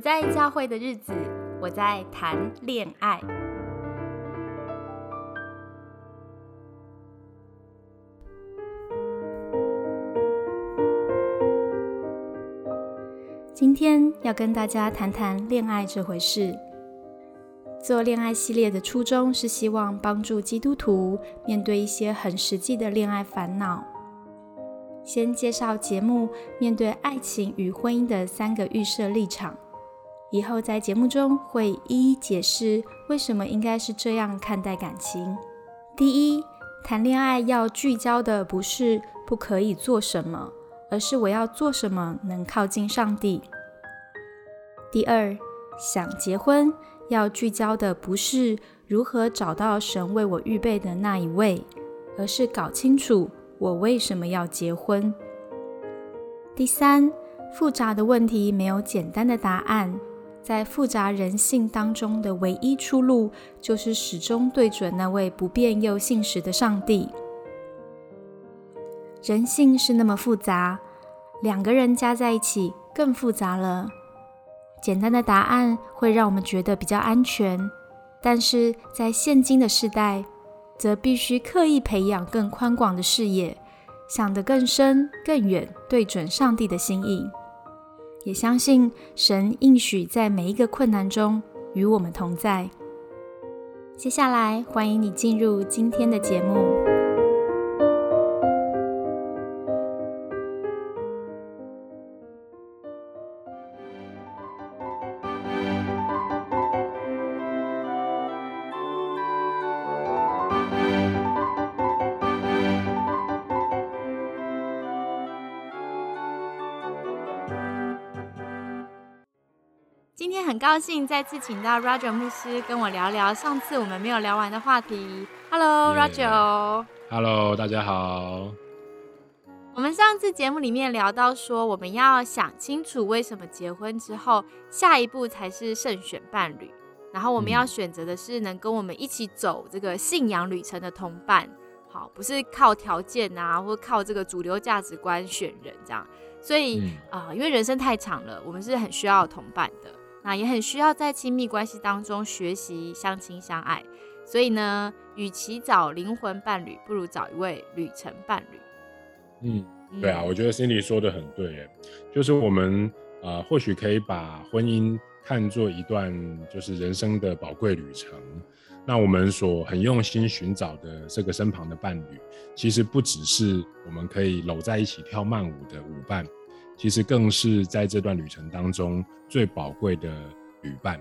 在教会的日子，我在谈恋爱。今天要跟大家谈谈恋爱这回事。做恋爱系列的初衷是希望帮助基督徒面对一些很实际的恋爱烦恼。先介绍节目面对爱情与婚姻的三个预设立场，以后在节目中会一一解释为什么应该是这样看待感情。第一，谈恋爱要聚焦的不是不可以做什么，而是我要做什么能靠近上帝。第二，想结婚要聚焦的不是如何找到神为我预备的那一位，而是搞清楚。我为什么要结婚？第三，复杂的问题没有简单的答案，在复杂人性当中的唯一出路，就是始终对准那位不变又信实的上帝。人性是那么复杂，两个人加在一起更复杂了。简单的答案会让我们觉得比较安全，但是在现今的时代。则必须刻意培养更宽广的视野，想得更深更远，对准上帝的心意，也相信神应许在每一个困难中与我们同在。接下来，欢迎你进入今天的节目。高兴再次请到 Roger 牧师跟我聊聊上次我们没有聊完的话题。Hello，Roger。Hello，大家好。我们上次节目里面聊到说，我们要想清楚为什么结婚之后，下一步才是慎选伴侣。然后我们要选择的是能跟我们一起走这个信仰旅程的同伴。好，不是靠条件啊，或靠这个主流价值观选人这样。所以啊，因为人生太长了，我们是很需要同伴的。那也很需要在亲密关系当中学习相亲相爱，所以呢，与其找灵魂伴侣，不如找一位旅程伴侣。嗯，对啊，我觉得 Cindy 说的很对，就是我们啊，或许可以把婚姻看作一段就是人生的宝贵旅程。那我们所很用心寻找的这个身旁的伴侣，其实不只是我们可以搂在一起跳慢舞的舞伴。其实更是在这段旅程当中最宝贵的旅伴，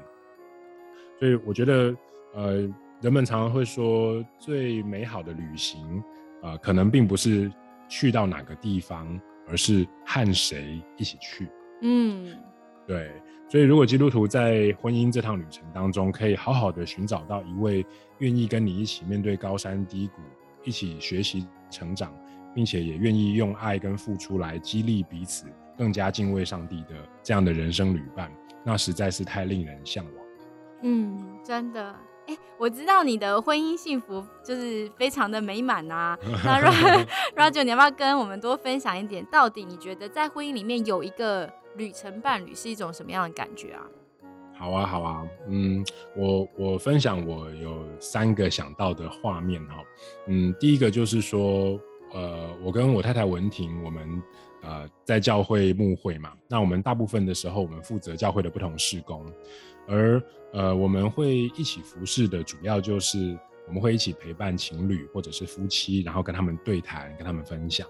所以我觉得，呃，人们常常会说，最美好的旅行，呃，可能并不是去到哪个地方，而是和谁一起去。嗯，对。所以，如果基督徒在婚姻这趟旅程当中，可以好好的寻找到一位愿意跟你一起面对高山低谷，一起学习成长，并且也愿意用爱跟付出来激励彼此。更加敬畏上帝的这样的人生旅伴，那实在是太令人向往了。嗯，真的。哎，我知道你的婚姻幸福就是非常的美满啊。那 Roger，你要不要跟我们多分享一点？到底你觉得在婚姻里面有一个旅程伴侣是一种什么样的感觉啊？好啊，好啊。嗯，我我分享我有三个想到的画面哈。嗯，第一个就是说，呃，我跟我太太文婷，我们。呃，在教会牧会嘛，那我们大部分的时候，我们负责教会的不同事工，而呃，我们会一起服侍的主要就是我们会一起陪伴情侣或者是夫妻，然后跟他们对谈，跟他们分享。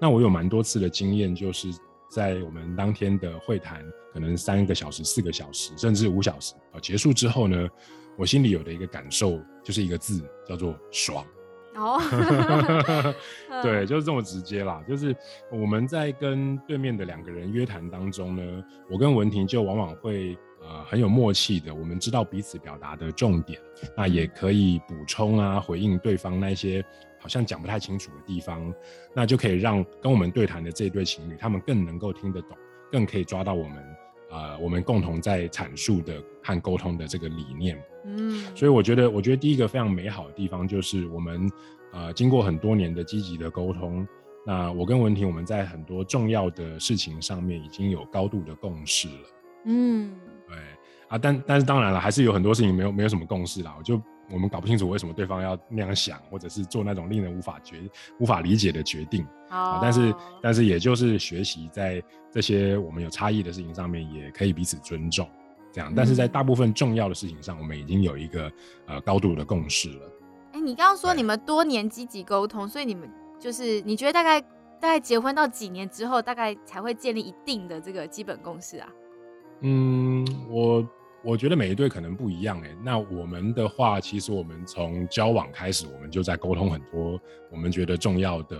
那我有蛮多次的经验，就是在我们当天的会谈，可能三个小时、四个小时，甚至五小时啊，结束之后呢，我心里有的一个感受就是一个字，叫做爽。哦，对，就是这么直接啦。就是我们在跟对面的两个人约谈当中呢，我跟文婷就往往会呃很有默契的，我们知道彼此表达的重点，那也可以补充啊回应对方那些好像讲不太清楚的地方，那就可以让跟我们对谈的这对情侣他们更能够听得懂，更可以抓到我们。呃，我们共同在阐述的和沟通的这个理念，嗯，所以我觉得，我觉得第一个非常美好的地方就是我们，呃，经过很多年的积极的沟通，那我跟文婷，我们在很多重要的事情上面已经有高度的共识了，嗯，对啊，但但是当然了，还是有很多事情没有没有什么共识啦。我就我们搞不清楚为什么对方要那样想，或者是做那种令人无法决无法理解的决定啊。但是但是也就是学习在这些我们有差异的事情上面，也可以彼此尊重这样。但是在大部分重要的事情上，我们已经有一个呃高度的共识了。哎，你刚刚说你们多年积极沟通，所以你们就是你觉得大概大概结婚到几年之后，大概才会建立一定的这个基本共识啊？嗯，我我觉得每一对可能不一样哎。那我们的话，其实我们从交往开始，我们就在沟通很多我们觉得重要的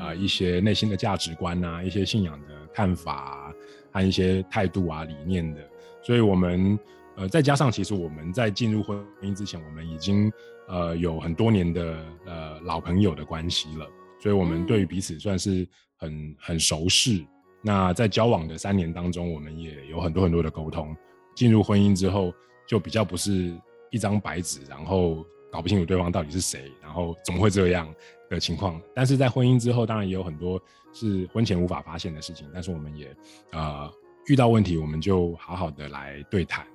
啊一些内心的价值观啊，一些信仰的看法和一些态度啊理念的。所以，我们呃再加上，其实我们在进入婚姻之前，我们已经呃有很多年的呃老朋友的关系了。所以，我们对于彼此算是很很熟识。那在交往的三年当中，我们也有很多很多的沟通。进入婚姻之后，就比较不是一张白纸，然后搞不清楚对方到底是谁，然后怎么会这样的情况。但是在婚姻之后，当然也有很多是婚前无法发现的事情。但是我们也呃遇到问题，我们就好好的来对谈。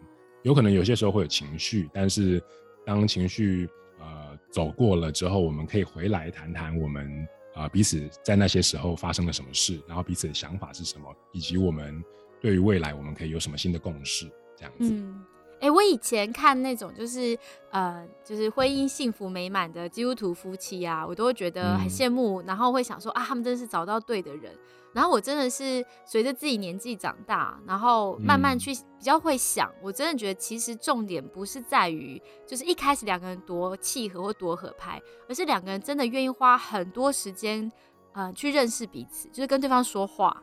有可能有些时候会有情绪，但是当情绪呃走过了之后，我们可以回来谈谈我们。啊，彼此在那些时候发生了什么事，然后彼此的想法是什么，以及我们对于未来我们可以有什么新的共识，这样子。嗯，哎，我以前看那种就是呃，就是婚姻幸福美满的基督徒夫妻啊，我都会觉得很羡慕，然后会想说啊，他们真的是找到对的人。然后我真的是随着自己年纪长大，然后慢慢去比较会想，我真的觉得其实重点不是在于就是一开始两个人多契合或多合拍，而是两个人真的愿意花很多时间，呃，去认识彼此，就是跟对方说话。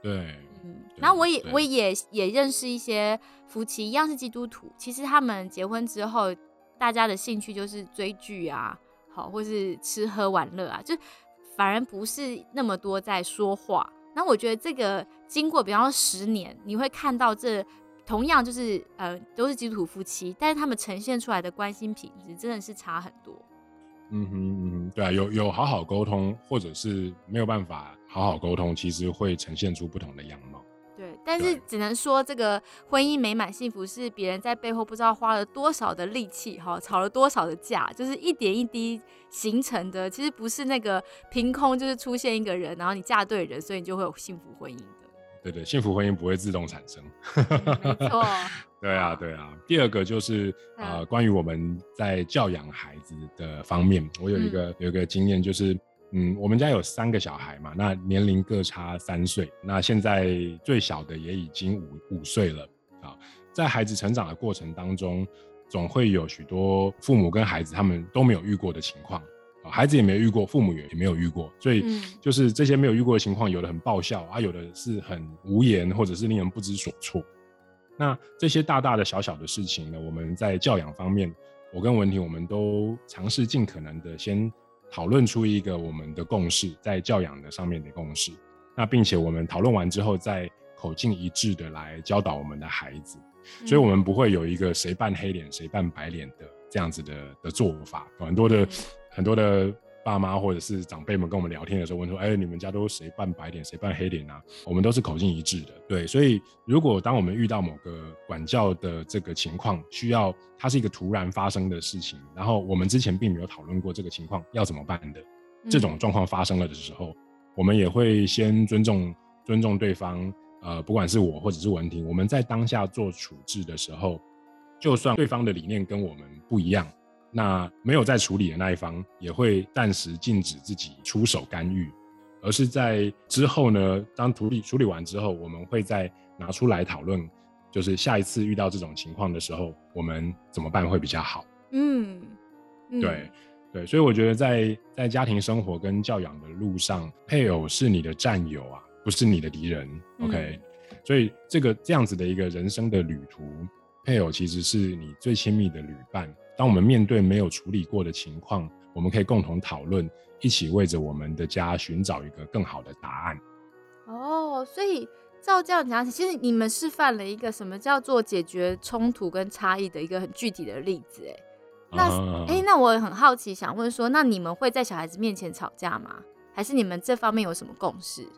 对，嗯。然后我也我也也认识一些夫妻，一样是基督徒，其实他们结婚之后，大家的兴趣就是追剧啊，好，或是吃喝玩乐啊，就。反而不是那么多在说话，那我觉得这个经过，比方说十年，你会看到这同样就是呃都是基督徒夫妻，但是他们呈现出来的关心品质真的是差很多。嗯哼嗯哼，对啊，有有好好沟通，或者是没有办法好好沟通，其实会呈现出不同的样貌。对，但是只能说这个婚姻美满幸福是别人在背后不知道花了多少的力气哈，吵了多少的架，就是一点一滴形成的。其实不是那个凭空就是出现一个人，然后你嫁对人，所以你就会有幸福婚姻的。对对，幸福婚姻不会自动产生。没错。对啊对啊。第二个就是呃，关于我们在教养孩子的方面，我有一个有一个经验就是。嗯，我们家有三个小孩嘛，那年龄各差三岁，那现在最小的也已经五五岁了啊。在孩子成长的过程当中，总会有许多父母跟孩子他们都没有遇过的情况啊，孩子也没有遇过，父母也也没有遇过，所以就是这些没有遇过的情况，有的很爆笑啊，有的是很无言，或者是令人不知所措。那这些大大的小小的事情呢，我们在教养方面，我跟文婷我们都尝试尽可能的先。讨论出一个我们的共识，在教养的上面的共识，那并且我们讨论完之后，再口径一致的来教导我们的孩子，所以我们不会有一个谁扮黑脸谁扮白脸的这样子的的做法，很多的很多的。爸妈或者是长辈们跟我们聊天的时候问说：“哎，你们家都谁扮白脸，谁扮黑脸啊？”我们都是口径一致的，对。所以，如果当我们遇到某个管教的这个情况，需要它是一个突然发生的事情，然后我们之前并没有讨论过这个情况要怎么办的，这种状况发生了的时候，我们也会先尊重尊重对方。呃，不管是我或者是文婷，我们在当下做处置的时候，就算对方的理念跟我们不一样。那没有在处理的那一方也会暂时禁止自己出手干预，而是在之后呢，当处理处理完之后，我们会再拿出来讨论，就是下一次遇到这种情况的时候，我们怎么办会比较好。嗯，对对，所以我觉得在在家庭生活跟教养的路上，配偶是你的战友啊，不是你的敌人。OK，所以这个这样子的一个人生的旅途，配偶其实是你最亲密的旅伴。当我们面对没有处理过的情况，我们可以共同讨论，一起为着我们的家寻找一个更好的答案。哦，所以照这样讲，其实你们示范了一个什么叫做解决冲突跟差异的一个很具体的例子。哎，那哎，那我很好奇，想问说，那你们会在小孩子面前吵架吗？还是你们这方面有什么共识？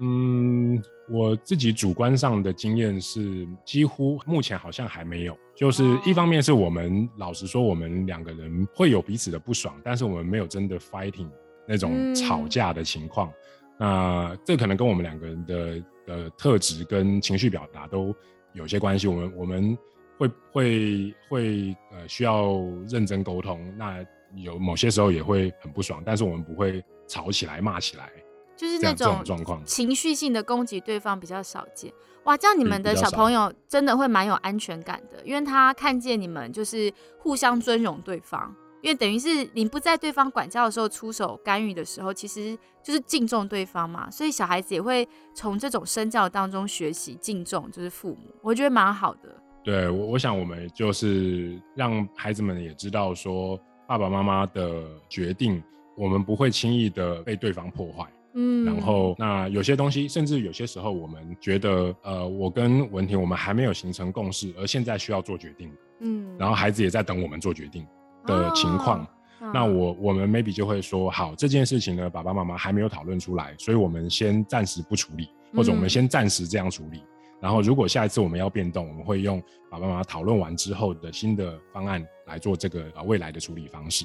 嗯，我自己主观上的经验是，几乎目前好像还没有。就是一方面是我们老实说，我们两个人会有彼此的不爽，但是我们没有真的 fighting 那种吵架的情况。那这可能跟我们两个人的呃特质跟情绪表达都有些关系。我们我们会会会呃需要认真沟通，那有某些时候也会很不爽，但是我们不会吵起来骂起来。就是那种状况，情绪性的攻击对方比较少见。哇，这样你们的小朋友真的会蛮有安全感的，因为他看见你们就是互相尊荣对方，因为等于是你不在对方管教的时候出手干预的时候，其实就是敬重对方嘛。所以小孩子也会从这种身教当中学习敬重，就是父母，我觉得蛮好的。对，我我想我们就是让孩子们也知道说，爸爸妈妈的决定，我们不会轻易的被对方破坏。嗯，然后那有些东西，甚至有些时候，我们觉得，呃，我跟文婷，我们还没有形成共识，而现在需要做决定，嗯，然后孩子也在等我们做决定的情况，那我我们 maybe 就会说，好，这件事情呢，爸爸妈妈还没有讨论出来，所以我们先暂时不处理，或者我们先暂时这样处理，然后如果下一次我们要变动，我们会用爸爸妈妈讨论完之后的新的方案来做这个呃未来的处理方式。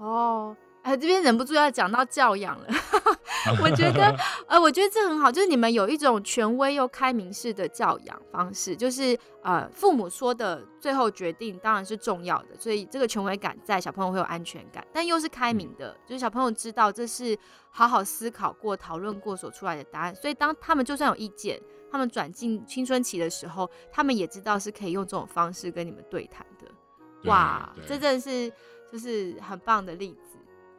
哦。哎，这边忍不住要讲到教养了。我觉得，呃，我觉得这很好，就是你们有一种权威又开明式的教养方式，就是呃，父母说的最后决定当然是重要的，所以这个权威感在小朋友会有安全感，但又是开明的，就是小朋友知道这是好好思考过、讨论过所出来的答案，所以当他们就算有意见，他们转进青春期的时候，他们也知道是可以用这种方式跟你们对谈的。哇，这真的是就是很棒的例子。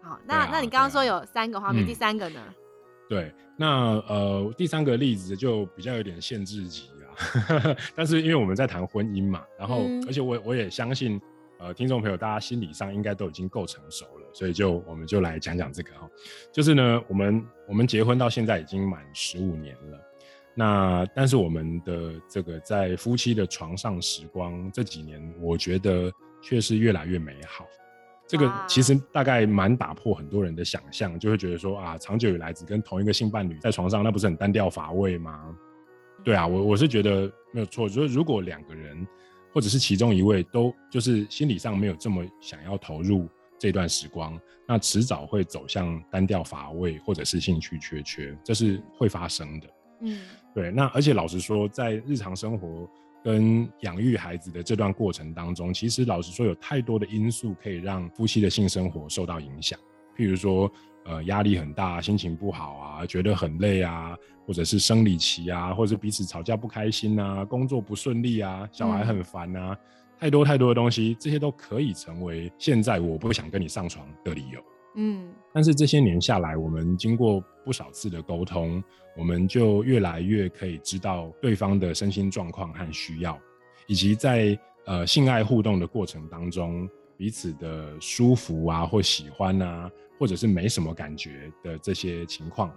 好，那那你刚刚说有三个画面，第三个呢？对，那呃，第三个例子就比较有点限制级啊。但是因为我们在谈婚姻嘛，然后而且我我也相信，呃，听众朋友大家心理上应该都已经够成熟了，所以就我们就来讲讲这个哈。就是呢，我们我们结婚到现在已经满十五年了，那但是我们的这个在夫妻的床上时光这几年，我觉得却是越来越美好。这个其实大概蛮打破很多人的想象，就会觉得说啊，长久以来只跟同一个性伴侣在床上，那不是很单调乏味吗？对啊，我我是觉得没有错。就是如果两个人或者是其中一位都就是心理上没有这么想要投入这段时光，那迟早会走向单调乏味或者是兴趣缺缺，这是会发生的。嗯，对。那而且老实说，在日常生活。跟养育孩子的这段过程当中，其实老实说，有太多的因素可以让夫妻的性生活受到影响。譬如说，呃，压力很大，心情不好啊，觉得很累啊，或者是生理期啊，或者是彼此吵架不开心啊，工作不顺利啊，小孩很烦啊，太多太多的东西，这些都可以成为现在我不想跟你上床的理由。嗯，但是这些年下来，我们经过不少次的沟通，我们就越来越可以知道对方的身心状况和需要，以及在呃性爱互动的过程当中，彼此的舒服啊或喜欢啊，或者是没什么感觉的这些情况。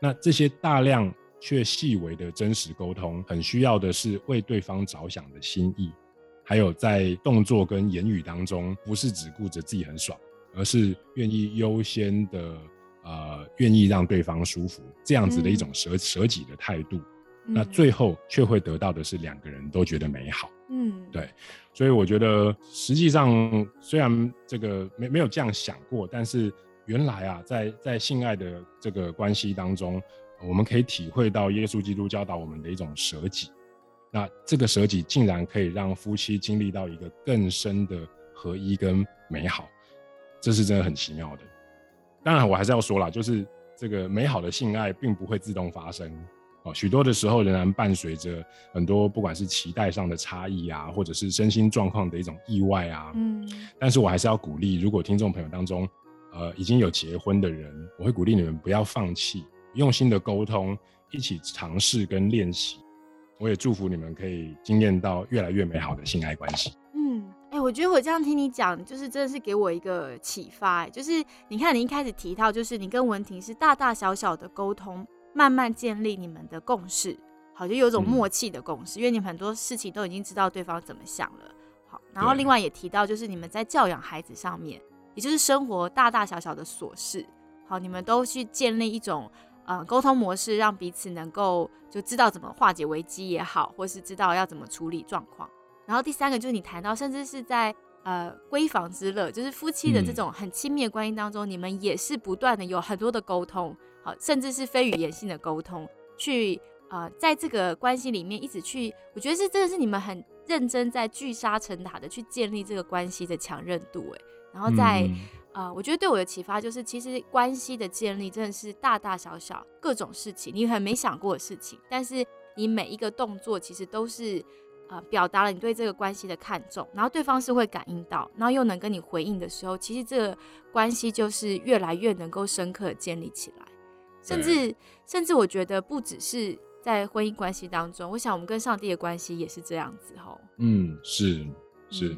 那这些大量却细微的真实沟通，很需要的是为对方着想的心意，还有在动作跟言语当中，不是只顾着自己很爽。而是愿意优先的，呃，愿意让对方舒服，这样子的一种舍舍己的态度，那最后却会得到的是两个人都觉得美好。嗯，对，所以我觉得实际上虽然这个没没有这样想过，但是原来啊，在在性爱的这个关系当中，我们可以体会到耶稣基督教导我们的一种舍己。那这个舍己竟然可以让夫妻经历到一个更深的合一跟美好。这是真的很奇妙的，当然我还是要说啦，就是这个美好的性爱并不会自动发生哦，许多的时候仍然伴随着很多不管是期待上的差异啊，或者是身心状况的一种意外啊。嗯，但是我还是要鼓励，如果听众朋友当中，呃，已经有结婚的人，我会鼓励你们不要放弃，用心的沟通，一起尝试跟练习。我也祝福你们可以经验到越来越美好的性爱关系。哎，我觉得我这样听你讲，就是真的是给我一个启发。就是你看，你一开始提到，就是你跟文婷是大大小小的沟通，慢慢建立你们的共识，好，就有种默契的共识，因为你们很多事情都已经知道对方怎么想了。好，然后另外也提到，就是你们在教养孩子上面，也就是生活大大小小的琐事，好，你们都去建立一种呃沟通模式，让彼此能够就知道怎么化解危机也好，或是知道要怎么处理状况。然后第三个就是你谈到，甚至是在呃闺房之乐，就是夫妻的这种很亲密的关系当中，你们也是不断的有很多的沟通，好，甚至是非语言性的沟通，去呃在这个关系里面一直去，我觉得是真的是你们很认真在聚沙成塔的去建立这个关系的强韧度，哎，然后在呃，我觉得对我的启发就是，其实关系的建立真的是大大小小各种事情，你很没想过的事情，但是你每一个动作其实都是。呃，表达了你对这个关系的看重，然后对方是会感应到，然后又能跟你回应的时候，其实这个关系就是越来越能够深刻建立起来，甚至甚至我觉得不只是在婚姻关系当中，我想我们跟上帝的关系也是这样子吼。嗯，是是。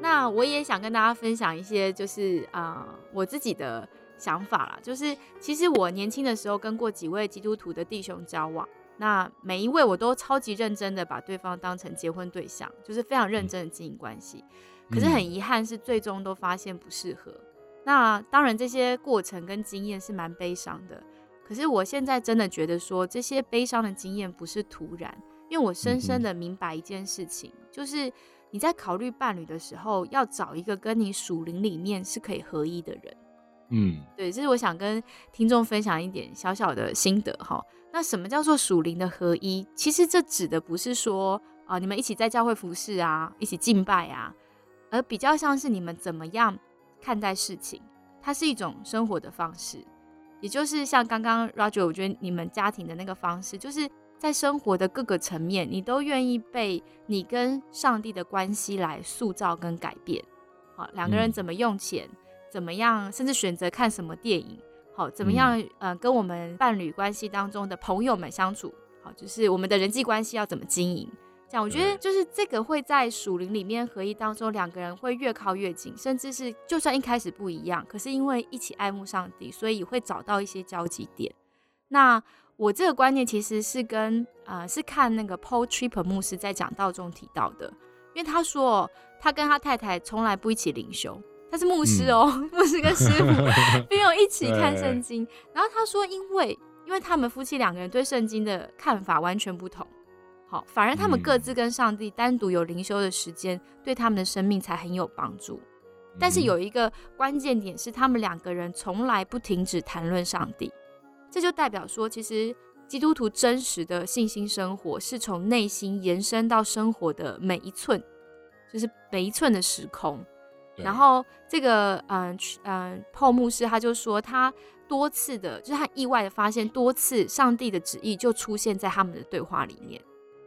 那我也想跟大家分享一些，就是啊，我自己的。想法啦，就是其实我年轻的时候跟过几位基督徒的弟兄交往，那每一位我都超级认真的把对方当成结婚对象，就是非常认真的经营关系。可是很遗憾是最终都发现不适合。那当然这些过程跟经验是蛮悲伤的。可是我现在真的觉得说这些悲伤的经验不是突然，因为我深深的明白一件事情，就是你在考虑伴侣的时候，要找一个跟你属灵里面是可以合一的人。嗯，对，这是我想跟听众分享一点小小的心得哈。那什么叫做属灵的合一？其实这指的不是说啊，你们一起在教会服侍啊，一起敬拜啊，而比较像是你们怎么样看待事情，它是一种生活的方式。也就是像刚刚 Roger，我觉得你们家庭的那个方式，就是在生活的各个层面，你都愿意被你跟上帝的关系来塑造跟改变。好，两个人怎么用钱？怎么样？甚至选择看什么电影？好，怎么样？呃，跟我们伴侣关系当中的朋友们相处，好，就是我们的人际关系要怎么经营？这样，我觉得就是这个会在属灵里面合一当中，两个人会越靠越近，甚至是就算一开始不一样，可是因为一起爱慕上帝，所以会找到一些交集点。那我这个观念其实是跟呃是看那个 Paul Tripp 牧师在讲道中提到的，因为他说他跟他太太从来不一起灵修。他是牧师哦，牧师跟师傅没有一起看圣经。然后他说，因为因为他们夫妻两个人对圣经的看法完全不同，好，反而他们各自跟上帝单独有灵修的时间，对他们的生命才很有帮助。但是有一个关键点是，他们两个人从来不停止谈论上帝。这就代表说，其实基督徒真实的信心生活是从内心延伸到生活的每一寸，就是每一寸的时空。然后这个嗯嗯泡牧师他就说，他多次的，就是他意外的发现，多次上帝的旨意就出现在他们的对话里面，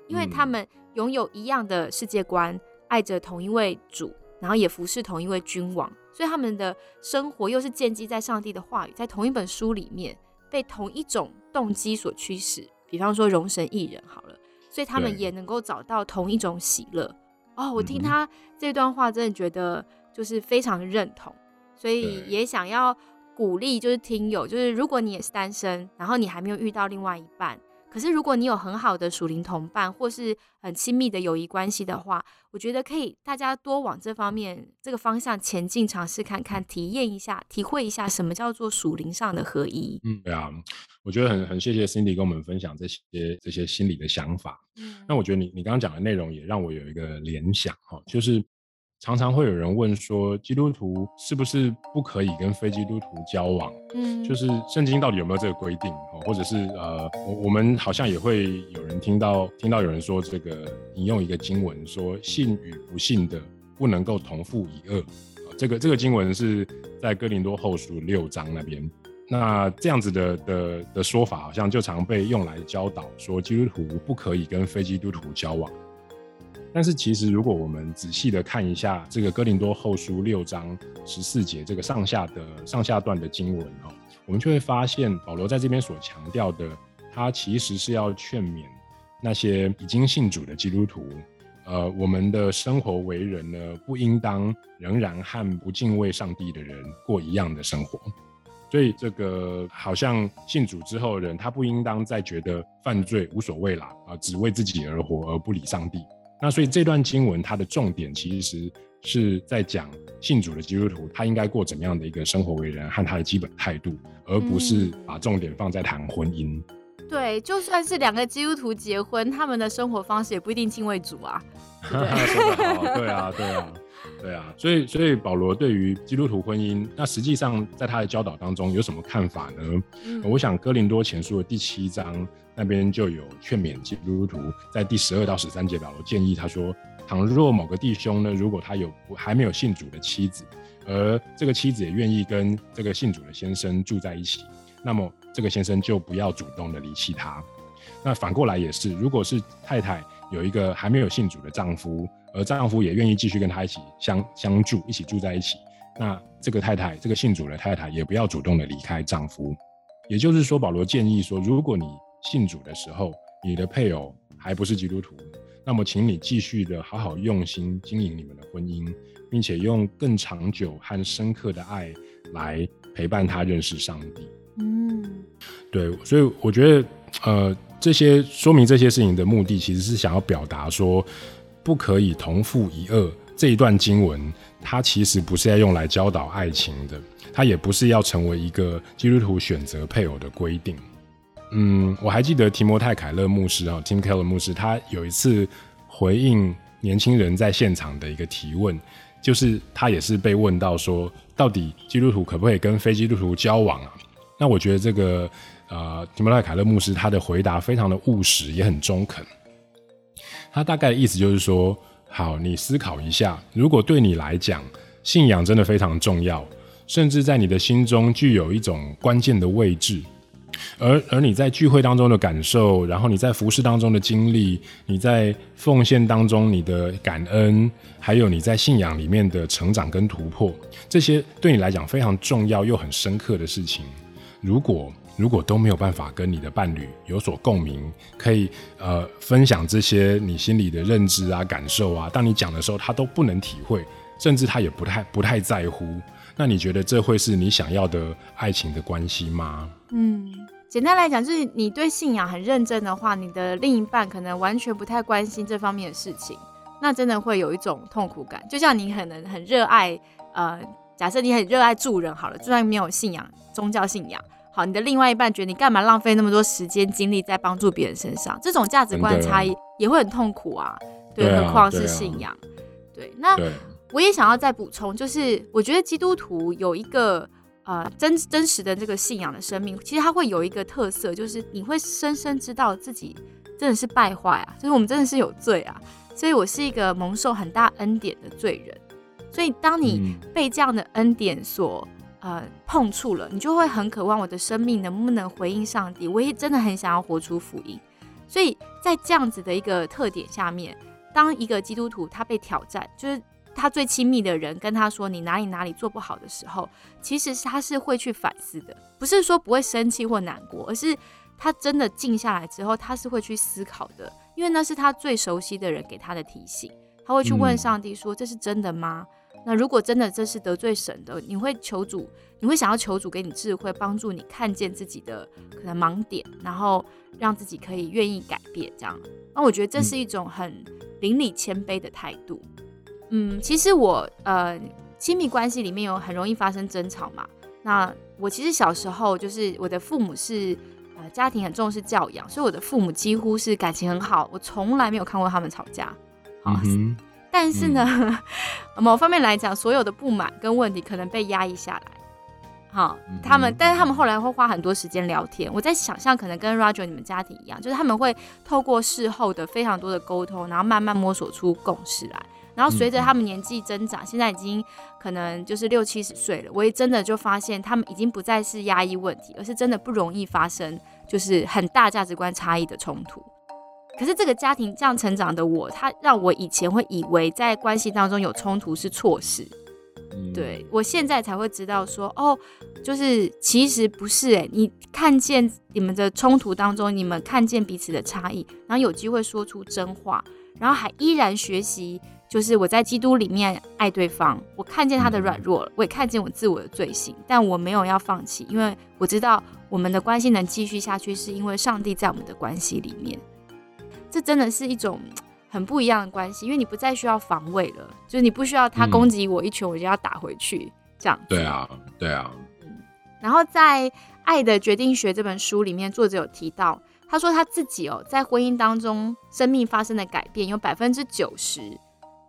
因为他们拥有一样的世界观，爱着同一位主，然后也服侍同一位君王，所以他们的生活又是建基在上帝的话语，在同一本书里面，被同一种动机所驱使，比方说容神一人好了，所以他们也能够找到同一种喜乐。哦，我听他这段话，真的觉得。就是非常认同，所以也想要鼓励，就是听友，就是如果你也是单身，然后你还没有遇到另外一半，可是如果你有很好的属灵同伴，或是很亲密的友谊关系的话，我觉得可以大家多往这方面这个方向前进，尝试看看，体验一下，体会一下什么叫做属灵上的合一。嗯，对啊，我觉得很很谢谢 Cindy 跟我们分享这些这些心理的想法。嗯，那我觉得你你刚刚讲的内容也让我有一个联想哈，就是。常常会有人问说，基督徒是不是不可以跟非基督徒交往？嗯，就是圣经到底有没有这个规定？或者是呃，我我们好像也会有人听到听到有人说，这个引用一个经文说，信与不信的不能够同父一恶。这个这个经文是在哥林多后书六章那边。那这样子的的的说法，好像就常被用来教导说，基督徒不可以跟非基督徒交往。但是其实，如果我们仔细的看一下这个哥林多后书六章十四节这个上下的上下段的经文哦，我们就会发现保罗在这边所强调的，他其实是要劝勉那些已经信主的基督徒，呃，我们的生活为人呢，不应当仍然和不敬畏上帝的人过一样的生活。所以这个好像信主之后的人，他不应当再觉得犯罪无所谓啦，啊，只为自己而活而不理上帝。那所以这段经文它的重点其实是在讲信主的基督徒他应该过怎么样的一个生活为人和他的基本态度，而不是把重点放在谈婚姻。对，就算是两个基督徒结婚，他们的生活方式也不一定敬畏主啊。说得好，对啊，对啊，对啊。所以，所以保罗对于基督徒婚姻，那实际上在他的教导当中有什么看法呢？我想哥林多前书的第七章那边就有劝勉基督徒，在第十二到十三节，保罗建议他说：倘若某个弟兄呢，如果他有还没有信主的妻子，而这个妻子也愿意跟这个信主的先生住在一起，那么。这个先生就不要主动的离弃他。那反过来也是，如果是太太有一个还没有信主的丈夫，而丈夫也愿意继续跟他一起相相住，一起住在一起，那这个太太，这个信主的太太也不要主动的离开丈夫。也就是说，保罗建议说，如果你信主的时候，你的配偶还不是基督徒，那么请你继续的好好用心经营你们的婚姻，并且用更长久和深刻的爱来陪伴他认识上帝。嗯，对，所以我觉得，呃，这些说明这些事情的目的，其实是想要表达说，不可以同父一恶。这一段经文，它其实不是要用来教导爱情的，它也不是要成为一个基督徒选择配偶的规定。嗯，我还记得提摩太凯勒牧师啊，Tim Keller 牧师，他有一次回应年轻人在现场的一个提问，就是他也是被问到说，到底基督徒可不可以跟非基督徒交往啊？那我觉得这个呃，提摩太·凯勒牧师他的回答非常的务实，也很中肯。他大概的意思就是说：好，你思考一下，如果对你来讲，信仰真的非常重要，甚至在你的心中具有一种关键的位置，而而你在聚会当中的感受，然后你在服饰当中的经历，你在奉献当中你的感恩，还有你在信仰里面的成长跟突破，这些对你来讲非常重要又很深刻的事情。如果如果都没有办法跟你的伴侣有所共鸣，可以呃分享这些你心里的认知啊、感受啊，当你讲的时候，他都不能体会，甚至他也不太不太在乎，那你觉得这会是你想要的爱情的关系吗？嗯，简单来讲，就是你对信仰很认真的话，你的另一半可能完全不太关心这方面的事情，那真的会有一种痛苦感。就像你可能很热爱呃。假设你很热爱助人，好了，就算没有信仰、宗教信仰，好，你的另外一半觉得你干嘛浪费那么多时间精力在帮助别人身上？这种价值观差异也会很痛苦啊。对，何况是信仰。对，那我也想要再补充，就是我觉得基督徒有一个呃真真实的这个信仰的生命，其实它会有一个特色，就是你会深深知道自己真的是败坏啊，就是我们真的是有罪啊，所以我是一个蒙受很大恩典的罪人。所以，当你被这样的恩典所呃碰触了，你就会很渴望我的生命能不能回应上帝。我也真的很想要活出福音。所以在这样子的一个特点下面，当一个基督徒他被挑战，就是他最亲密的人跟他说你哪里哪里做不好的时候，其实是他是会去反思的，不是说不会生气或难过，而是他真的静下来之后，他是会去思考的，因为那是他最熟悉的人给他的提醒，他会去问上帝说：“这是真的吗？”那如果真的这是得罪神的，你会求主，你会想要求主给你智慧，帮助你看见自己的可能盲点，然后让自己可以愿意改变这样。那我觉得这是一种很邻里谦卑的态度。嗯，其实我呃亲密关系里面有很容易发生争吵嘛。那我其实小时候就是我的父母是呃家庭很重视教养，所以我的父母几乎是感情很好，我从来没有看过他们吵架。好。但是呢，某方面来讲，所有的不满跟问题可能被压抑下来。好，他们，但是他们后来会花很多时间聊天。我在想象，可能跟 Roger 你们家庭一样，就是他们会透过事后的非常多的沟通，然后慢慢摸索出共识来。然后随着他们年纪增长，现在已经可能就是六七十岁了，我也真的就发现，他们已经不再是压抑问题，而是真的不容易发生就是很大价值观差异的冲突。可是这个家庭这样成长的我，他让我以前会以为在关系当中有冲突是错事，对我现在才会知道说，哦，就是其实不是哎，你看见你们的冲突当中，你们看见彼此的差异，然后有机会说出真话，然后还依然学习，就是我在基督里面爱对方，我看见他的软弱了，我也看见我自我的罪行，但我没有要放弃，因为我知道我们的关系能继续下去，是因为上帝在我们的关系里面。这真的是一种很不一样的关系，因为你不再需要防卫了，就是你不需要他攻击我一拳，我就要打回去这样。对啊，对啊。嗯然后在《爱的决定学》这本书里面，作者有提到，他说他自己哦，在婚姻当中生命发生的改变有百分之九十，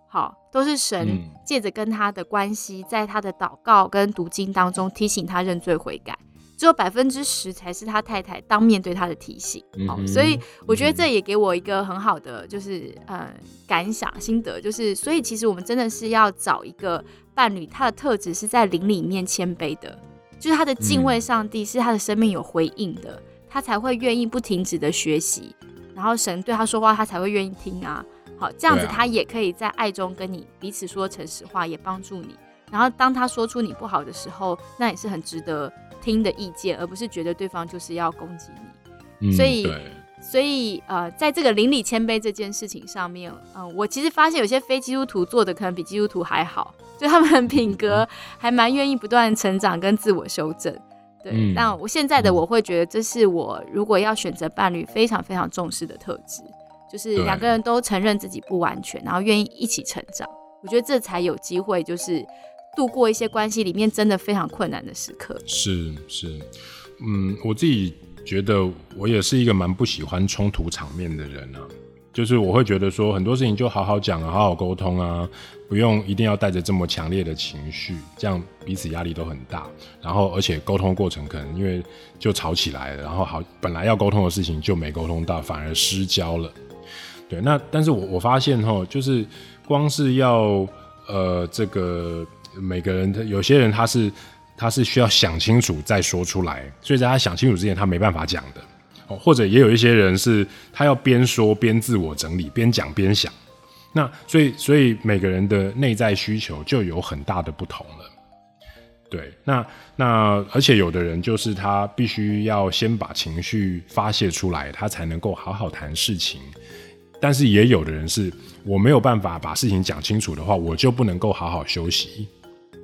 好，都是神借着跟他的关系，在他的祷告跟读经当中提醒他认罪悔改。只有百分之十才是他太太当面对他的提醒，好，所以我觉得这也给我一个很好的就是呃感想心得，就是所以其实我们真的是要找一个伴侣，他的特质是在灵里面谦卑的，就是他的敬畏上帝，是他的生命有回应的，他才会愿意不停止的学习，然后神对他说话，他才会愿意听啊，好，这样子他也可以在爱中跟你彼此说诚实话，也帮助你，然后当他说出你不好的时候，那也是很值得。听的意见，而不是觉得对方就是要攻击你，所以，所以，呃，在这个邻里谦卑这件事情上面，嗯，我其实发现有些非基督徒做的可能比基督徒还好，就他们品格还蛮愿意不断成长跟自我修正，对。但我现在的我会觉得，这是我如果要选择伴侣非常非常重视的特质，就是两个人都承认自己不完全，然后愿意一起成长，我觉得这才有机会，就是。度过一些关系里面真的非常困难的时刻，是是，嗯，我自己觉得我也是一个蛮不喜欢冲突场面的人啊，就是我会觉得说很多事情就好好讲啊，好好沟通啊，不用一定要带着这么强烈的情绪，这样彼此压力都很大。然后而且沟通过程可能因为就吵起来了，然后好本来要沟通的事情就没沟通到，反而失焦了。对，那但是我我发现哈，就是光是要呃这个。每个人，他有些人他是他是需要想清楚再说出来，所以在他想清楚之前，他没办法讲的。哦，或者也有一些人是他要边说边自我整理，边讲边想。那所以所以每个人的内在需求就有很大的不同了。对，那那而且有的人就是他必须要先把情绪发泄出来，他才能够好好谈事情。但是也有的人是我没有办法把事情讲清楚的话，我就不能够好好休息。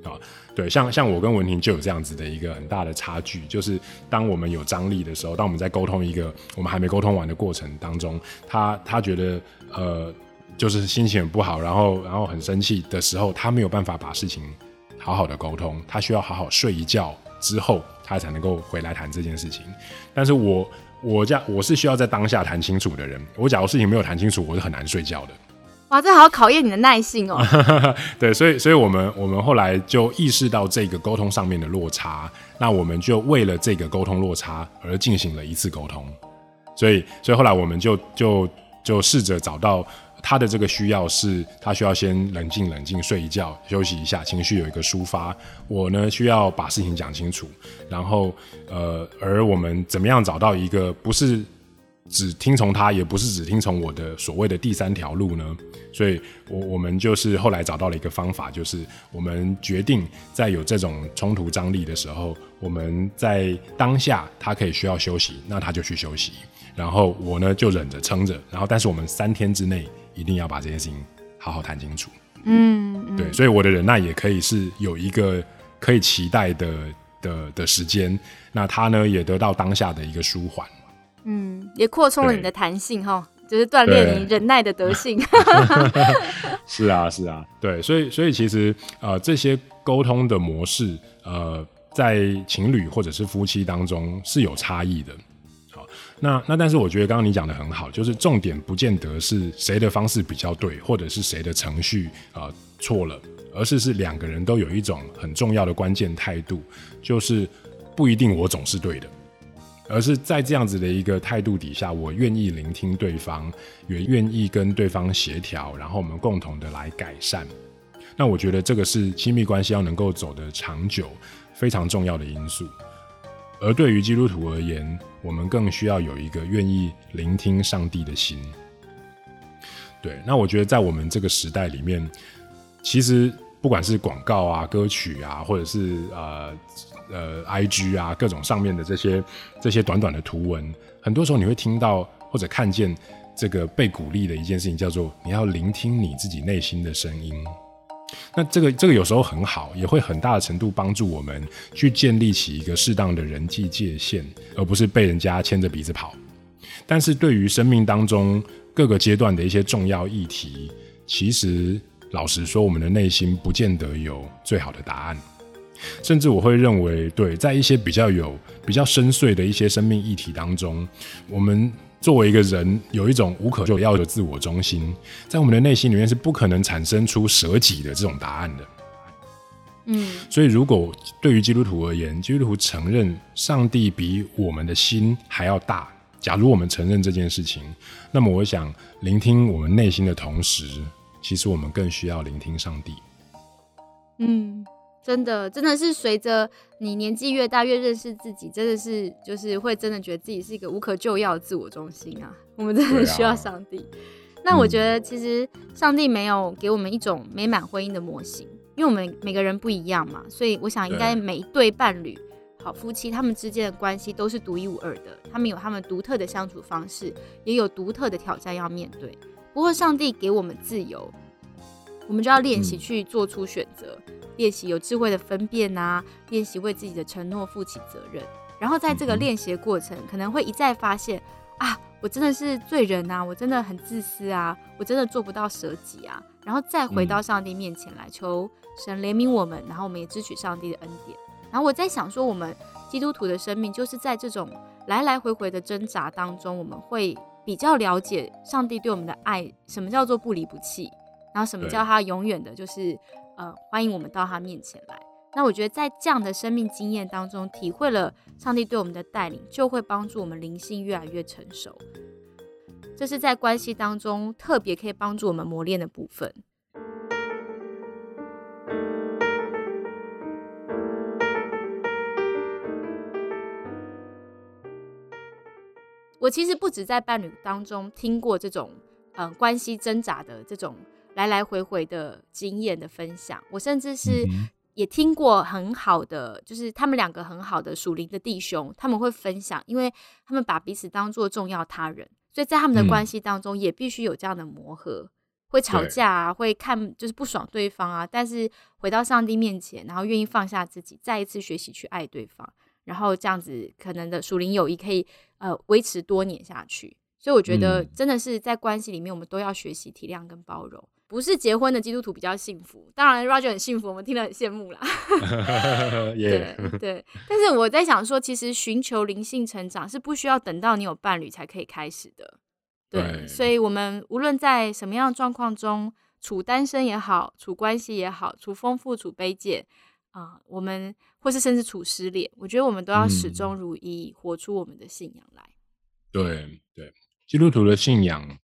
啊，对，像像我跟文婷就有这样子的一个很大的差距，就是当我们有张力的时候，当我们在沟通一个我们还没沟通完的过程当中，他他觉得呃，就是心情很不好，然后然后很生气的时候，他没有办法把事情好好的沟通，他需要好好睡一觉之后，他才能够回来谈这件事情。但是我我这样我是需要在当下谈清楚的人，我假如事情没有谈清楚，我是很难睡觉的。哇，这好考验你的耐性哦。对，所以，所以我们我们后来就意识到这个沟通上面的落差，那我们就为了这个沟通落差而进行了一次沟通。所以，所以后来我们就就就试着找到他的这个需要是，他需要先冷静冷静睡一觉休息一下，情绪有一个抒发。我呢需要把事情讲清楚，然后呃，而我们怎么样找到一个不是。只听从他，也不是只听从我的所谓的第三条路呢。所以，我我们就是后来找到了一个方法，就是我们决定在有这种冲突张力的时候，我们在当下他可以需要休息，那他就去休息。然后我呢就忍着撑着，然后但是我们三天之内一定要把这件事情好好谈清楚。嗯，对，所以我的忍耐也可以是有一个可以期待的的的时间。那他呢也得到当下的一个舒缓。嗯，也扩充了你的弹性哈，就是锻炼你忍耐的德性。是啊，是啊，对，所以，所以其实呃，这些沟通的模式呃，在情侣或者是夫妻当中是有差异的。那那但是我觉得刚刚你讲的很好，就是重点不见得是谁的方式比较对，或者是谁的程序啊错了，而是是两个人都有一种很重要的关键态度，就是不一定我总是对的。而是在这样子的一个态度底下，我愿意聆听对方，也愿意跟对方协调，然后我们共同的来改善。那我觉得这个是亲密关系要能够走得长久非常重要的因素。而对于基督徒而言，我们更需要有一个愿意聆听上帝的心。对，那我觉得在我们这个时代里面，其实不管是广告啊、歌曲啊，或者是呃。呃，I G 啊，各种上面的这些这些短短的图文，很多时候你会听到或者看见这个被鼓励的一件事情，叫做你要聆听你自己内心的声音。那这个这个有时候很好，也会很大的程度帮助我们去建立起一个适当的人际界限，而不是被人家牵着鼻子跑。但是对于生命当中各个阶段的一些重要议题，其实老实说，我们的内心不见得有最好的答案。甚至我会认为，对，在一些比较有比较深邃的一些生命议题当中，我们作为一个人，有一种无可救药的自我中心，在我们的内心里面是不可能产生出舍己的这种答案的。嗯，所以如果对于基督徒而言，基督徒承认上帝比我们的心还要大，假如我们承认这件事情，那么我想聆听我们内心的同时，其实我们更需要聆听上帝。嗯。真的，真的是随着你年纪越大，越认识自己，真的是就是会真的觉得自己是一个无可救药的自我中心啊。我们真的需要上帝。那我觉得其实上帝没有给我们一种美满婚姻的模型，因为我们每个人不一样嘛，所以我想应该每一对伴侣，好夫妻，他们之间的关系都是独一无二的，他们有他们独特的相处方式，也有独特的挑战要面对。不过上帝给我们自由，我们就要练习去做出选择。练习有智慧的分辨啊，练习为自己的承诺负起责任。然后在这个练习的过程，可能会一再发现啊，我真的是罪人啊，我真的很自私啊，我真的做不到舍己啊。然后再回到上帝面前来求神怜悯我们，然后我们也支取上帝的恩典。然后我在想说，我们基督徒的生命就是在这种来来回回的挣扎当中，我们会比较了解上帝对我们的爱，什么叫做不离不弃，然后什么叫他永远的，就是。呃，欢迎我们到他面前来。那我觉得在这样的生命经验当中，体会了上帝对我们的带领，就会帮助我们灵性越来越成熟。这是在关系当中特别可以帮助我们磨练的部分。我其实不止在伴侣当中听过这种，呃，关系挣扎的这种。来来回回的经验的分享，我甚至是也听过很好的，就是他们两个很好的属灵的弟兄，他们会分享，因为他们把彼此当做重要他人，所以在他们的关系当中也必须有这样的磨合，会吵架啊，会看就是不爽对方啊，但是回到上帝面前，然后愿意放下自己，再一次学习去爱对方，然后这样子可能的属灵友谊可以呃维持多年下去，所以我觉得真的是在关系里面，我们都要学习体谅跟包容。不是结婚的基督徒比较幸福，当然 Roger 很幸福，我们听了很羡慕啦。对对，但是我在想说，其实寻求灵性成长是不需要等到你有伴侣才可以开始的。对，所以我们无论在什么样的状况中，处单身也好，处关系也好，处丰富、处卑贱啊，我们或是甚至处失恋，我觉得我们都要始终如一，活出我们的信仰来。对对，基督徒的信仰，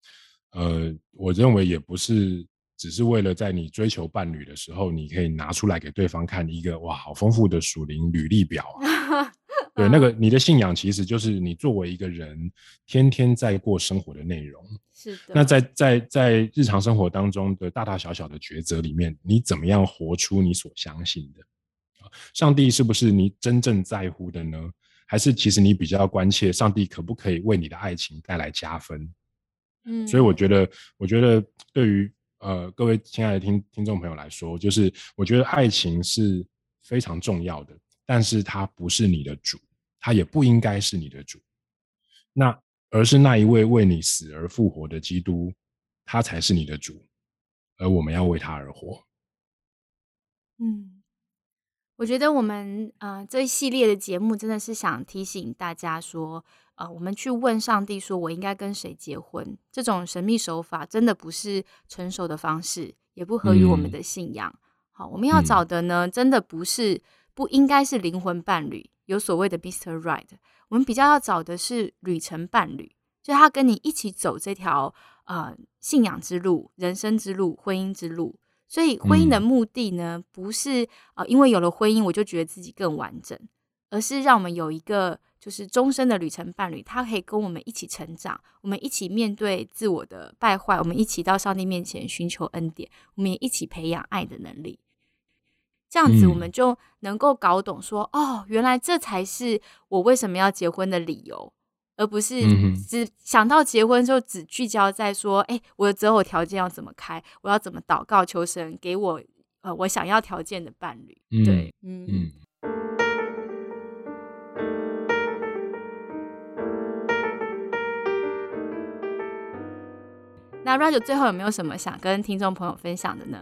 呃，我认为也不是。只是为了在你追求伴侣的时候，你可以拿出来给对方看一个哇，好丰富的属灵履历表啊！对，那个你的信仰其实就是你作为一个人天天在过生活的内容。是的。那在在在日常生活当中的大大小小的抉择里面，你怎么样活出你所相信的？上帝是不是你真正在乎的呢？还是其实你比较关切上帝可不可以为你的爱情带来加分？嗯，所以我觉得，我觉得对于。呃，各位亲爱的听听众朋友来说，就是我觉得爱情是非常重要的，但是它不是你的主，它也不应该是你的主，那而是那一位为你死而复活的基督，他才是你的主，而我们要为他而活。嗯，我觉得我们呃这一系列的节目真的是想提醒大家说。呃，我们去问上帝说：“我应该跟谁结婚？”这种神秘手法真的不是成熟的方式，也不合于我们的信仰。好，我们要找的呢，真的不是不应该是灵魂伴侣，有所谓的 Mister Right。我们比较要找的是旅程伴侣，就他跟你一起走这条呃信仰之路、人生之路、婚姻之路。所以，婚姻的目的呢，不是呃因为有了婚姻我就觉得自己更完整，而是让我们有一个。就是终身的旅程伴侣，他可以跟我们一起成长，我们一起面对自我的败坏，我们一起到上帝面前寻求恩典，我们也一起培养爱的能力。这样子，我们就能够搞懂说，哦，原来这才是我为什么要结婚的理由，而不是只想到结婚就只聚焦在说，哎，我的择偶条件要怎么开，我要怎么祷告求神给我呃我想要条件的伴侣。对，嗯嗯。那 Roger 最后有没有什么想跟听众朋友分享的呢？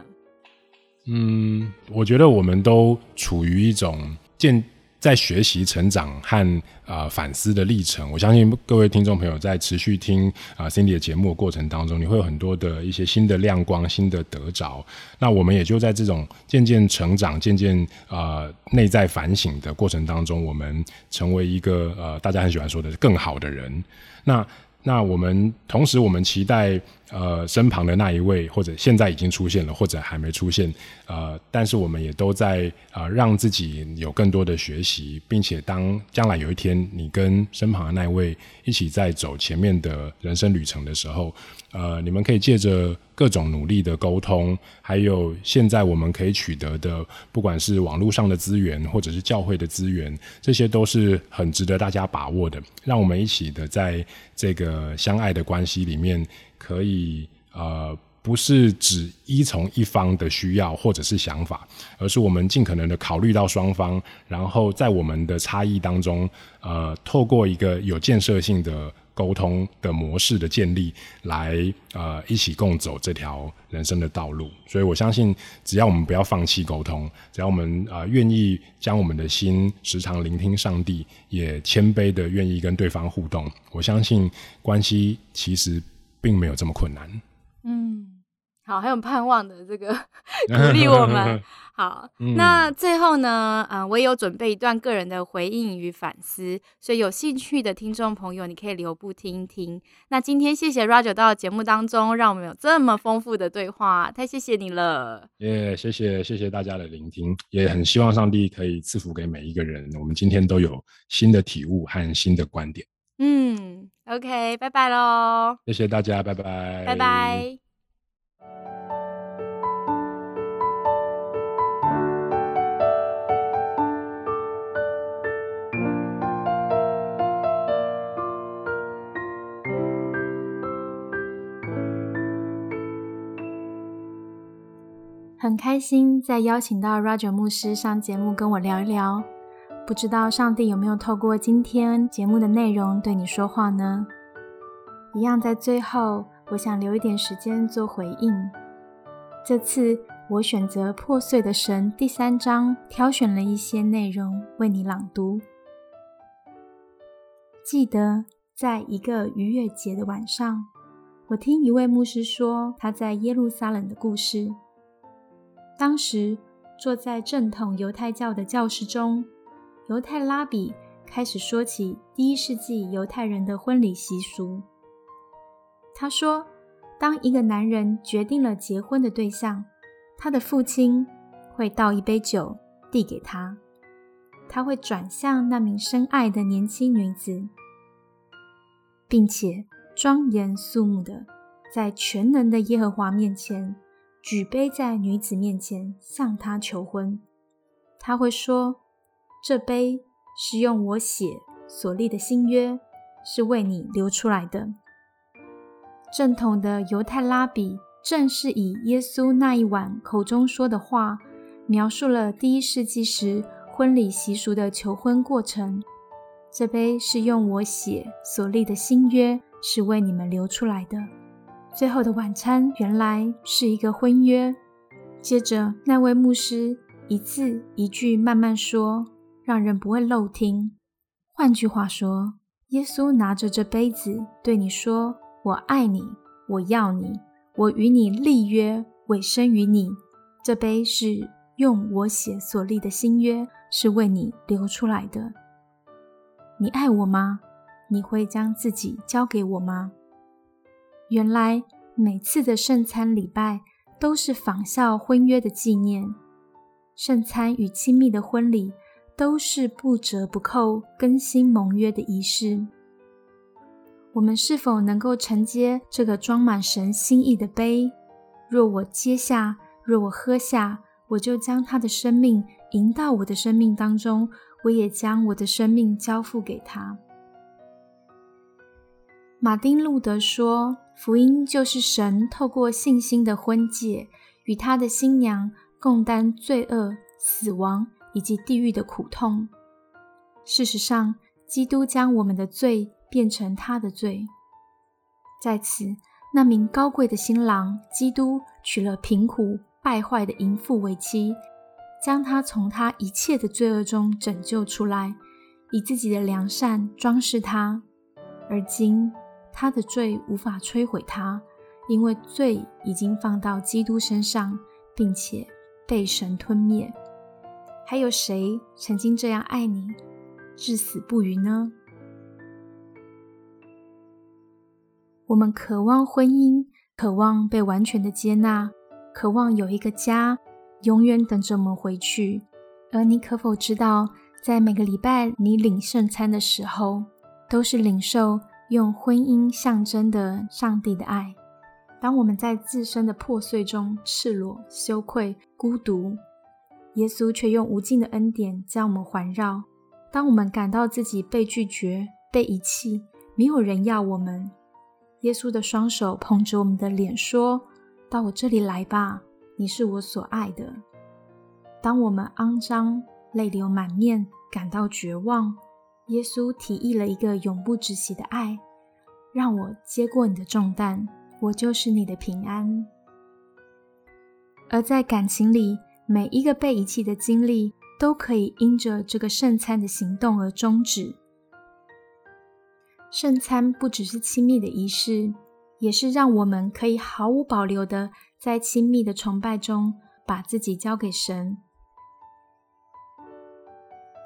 嗯，我觉得我们都处于一种渐在学习、成长和呃反思的历程。我相信各位听众朋友在持续听啊 Cindy 的节目的过程当中，你会有很多的一些新的亮光、新的得着。那我们也就在这种渐渐成长、渐渐呃内在反省的过程当中，我们成为一个呃大家很喜欢说的更好的人。那那我们同时，我们期待呃身旁的那一位，或者现在已经出现了，或者还没出现，呃，但是我们也都在呃让自己有更多的学习，并且当将来有一天你跟身旁的那一位一起在走前面的人生旅程的时候，呃，你们可以借着各种努力的沟通，还有现在我们可以取得的，不管是网络上的资源，或者是教会的资源，这些都是很值得大家把握的。让我们一起的在这个相爱的关系里面，可以呃，不是只依从一方的需要或者是想法，而是我们尽可能的考虑到双方，然后在我们的差异当中，呃，透过一个有建设性的。沟通的模式的建立，来呃一起共走这条人生的道路。所以我相信，只要我们不要放弃沟通，只要我们呃愿意将我们的心时常聆听上帝，也谦卑的愿意跟对方互动，我相信关系其实并没有这么困难。嗯，好，很有盼望的这个 鼓励我们。好，那最后呢，嗯，我也有准备一段个人的回应与反思，所以有兴趣的听众朋友，你可以留步听一听。那今天谢谢 Roger 到节目当中，让我们有这么丰富的对话，太谢谢你了。耶，谢谢谢谢大家的聆听，也很希望上帝可以赐福给每一个人。我们今天都有新的体悟和新的观点。嗯，OK，拜拜喽。谢谢大家，拜拜，拜拜。很开心再邀请到 Roger 牧师上节目跟我聊一聊，不知道上帝有没有透过今天节目的内容对你说话呢？一样在最后，我想留一点时间做回应。这次我选择《破碎的神》第三章，挑选了一些内容为你朗读。记得在一个逾越节的晚上，我听一位牧师说他在耶路撒冷的故事。当时坐在正统犹太教的教室中，犹太拉比开始说起第一世纪犹太人的婚礼习俗。他说，当一个男人决定了结婚的对象，他的父亲会倒一杯酒递给他，他会转向那名深爱的年轻女子，并且庄严肃穆的在全能的耶和华面前。举杯在女子面前向她求婚，他会说：“这杯是用我血所立的新约，是为你流出来的。”正统的犹太拉比正是以耶稣那一晚口中说的话，描述了第一世纪时婚礼习俗的求婚过程。这杯是用我血所立的新约，是为你们流出来的。最后的晚餐原来是一个婚约。接着，那位牧师一字一句慢慢说，让人不会漏听。换句话说，耶稣拿着这杯子对你说：“我爱你，我要你，我与你立约，委身于你。这杯是用我血所立的新约，是为你流出来的。你爱我吗？你会将自己交给我吗？”原来每次的圣餐礼拜都是仿效婚约的纪念，圣餐与亲密的婚礼都是不折不扣更新盟约的仪式。我们是否能够承接这个装满神心意的杯？若我接下，若我喝下，我就将他的生命迎到我的生命当中，我也将我的生命交付给他。马丁·路德说。福音就是神透过信心的婚戒，与他的新娘共担罪恶、死亡以及地狱的苦痛。事实上，基督将我们的罪变成他的罪。在此，那名高贵的新郎基督娶了贫苦败坏的淫妇为妻，将他从他一切的罪恶中拯救出来，以自己的良善装饰他。而今他的罪无法摧毁他，因为罪已经放到基督身上，并且被神吞灭。还有谁曾经这样爱你，至死不渝呢？我们渴望婚姻，渴望被完全的接纳，渴望有一个家，永远等着我们回去。而你可否知道，在每个礼拜你领圣餐的时候，都是领受用婚姻象征的上帝的爱？当我们在自身的破碎中赤裸、羞愧、孤独，耶稣却用无尽的恩典将我们环绕。当我们感到自己被拒绝、被遗弃，没有人要我们。耶稣的双手捧着我们的脸，说：“到我这里来吧，你是我所爱的。”当我们肮脏、泪流满面、感到绝望，耶稣提议了一个永不止息的爱：“让我接过你的重担，我就是你的平安。”而在感情里，每一个被遗弃的经历，都可以因着这个圣餐的行动而终止。圣餐不只是亲密的仪式，也是让我们可以毫无保留的在亲密的崇拜中把自己交给神。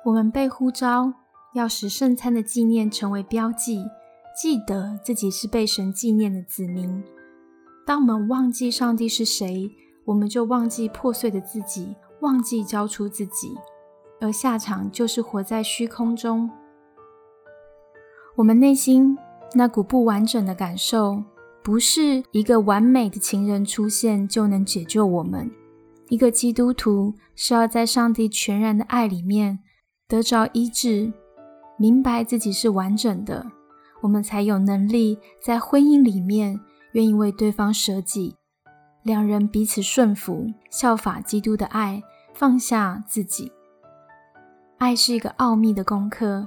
我们被呼召要使圣餐的纪念成为标记，记得自己是被神纪念的子民。当我们忘记上帝是谁，我们就忘记破碎的自己，忘记交出自己，而下场就是活在虚空中。我们内心那股不完整的感受，不是一个完美的情人出现就能解救我们。一个基督徒是要在上帝全然的爱里面得着医治，明白自己是完整的，我们才有能力在婚姻里面愿意为对方舍己，两人彼此顺服，效法基督的爱，放下自己。爱是一个奥秘的功课。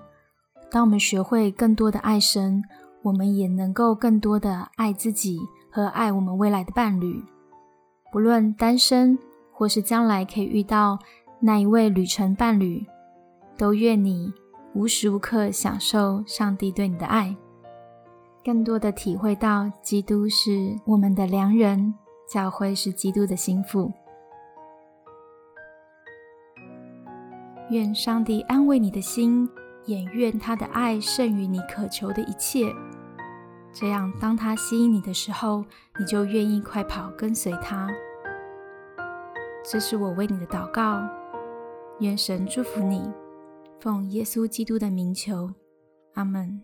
当我们学会更多的爱神，我们也能够更多的爱自己和爱我们未来的伴侣。不论单身或是将来可以遇到那一位旅程伴侣，都愿你无时无刻享受上帝对你的爱，更多的体会到基督是我们的良人，教会是基督的心腹。愿上帝安慰你的心。也愿他的爱胜于你渴求的一切，这样当他吸引你的时候，你就愿意快跑跟随他。这是我为你的祷告，愿神祝福你，奉耶稣基督的名求，阿门。